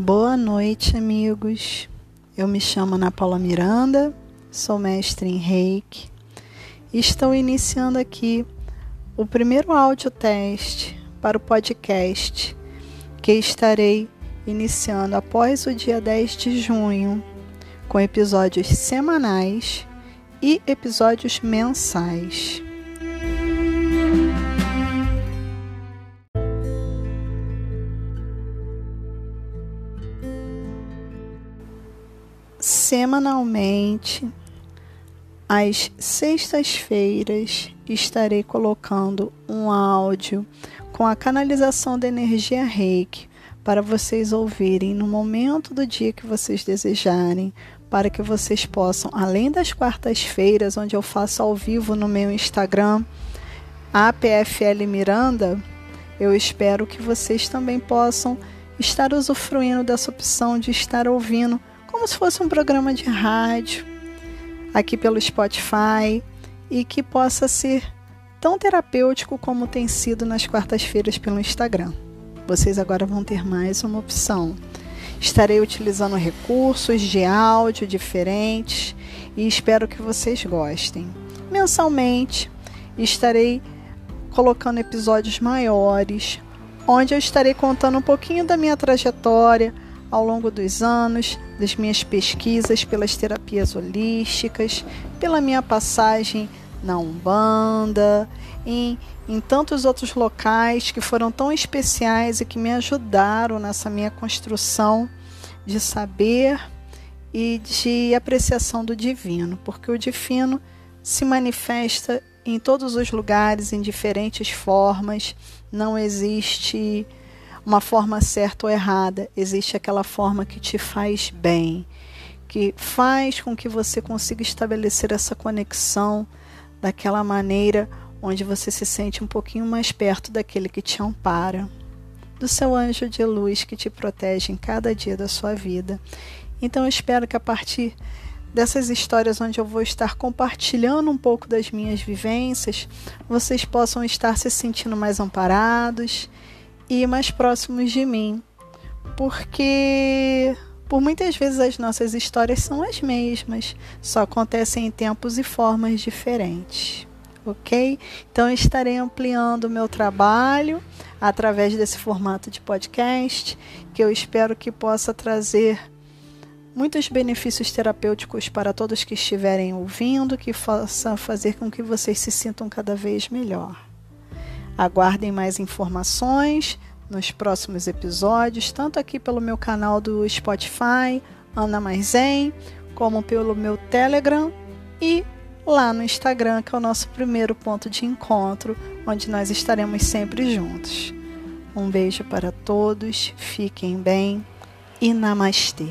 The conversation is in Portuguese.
Boa noite, amigos. Eu me chamo Ana Paula Miranda, sou mestre em Reiki e estou iniciando aqui o primeiro áudio teste para o podcast que estarei iniciando após o dia 10 de junho, com episódios semanais e episódios mensais. Semanalmente, às sextas-feiras, estarei colocando um áudio com a canalização da energia reiki para vocês ouvirem no momento do dia que vocês desejarem, para que vocês possam, além das quartas-feiras, onde eu faço ao vivo no meu Instagram, APFL Miranda, eu espero que vocês também possam estar usufruindo dessa opção de estar ouvindo como se fosse um programa de rádio aqui pelo Spotify e que possa ser tão terapêutico como tem sido nas quartas-feiras pelo Instagram. Vocês agora vão ter mais uma opção. Estarei utilizando recursos de áudio diferentes e espero que vocês gostem. Mensalmente estarei colocando episódios maiores, onde eu estarei contando um pouquinho da minha trajetória ao longo dos anos, das minhas pesquisas pelas terapias holísticas, pela minha passagem na Umbanda, em, em tantos outros locais que foram tão especiais e que me ajudaram nessa minha construção de saber e de apreciação do divino, porque o divino se manifesta em todos os lugares, em diferentes formas, não existe uma forma certa ou errada, existe aquela forma que te faz bem, que faz com que você consiga estabelecer essa conexão daquela maneira onde você se sente um pouquinho mais perto daquele que te ampara, do seu anjo de luz que te protege em cada dia da sua vida. Então eu espero que a partir dessas histórias onde eu vou estar compartilhando um pouco das minhas vivências, vocês possam estar se sentindo mais amparados e mais próximos de mim, porque por muitas vezes as nossas histórias são as mesmas, só acontecem em tempos e formas diferentes. Ok? Então estarei ampliando o meu trabalho através desse formato de podcast, que eu espero que possa trazer muitos benefícios terapêuticos para todos que estiverem ouvindo, que possa fazer com que vocês se sintam cada vez melhor. Aguardem mais informações nos próximos episódios, tanto aqui pelo meu canal do Spotify, Ana Maizen, como pelo meu Telegram e lá no Instagram, que é o nosso primeiro ponto de encontro, onde nós estaremos sempre juntos. Um beijo para todos, fiquem bem e namastê.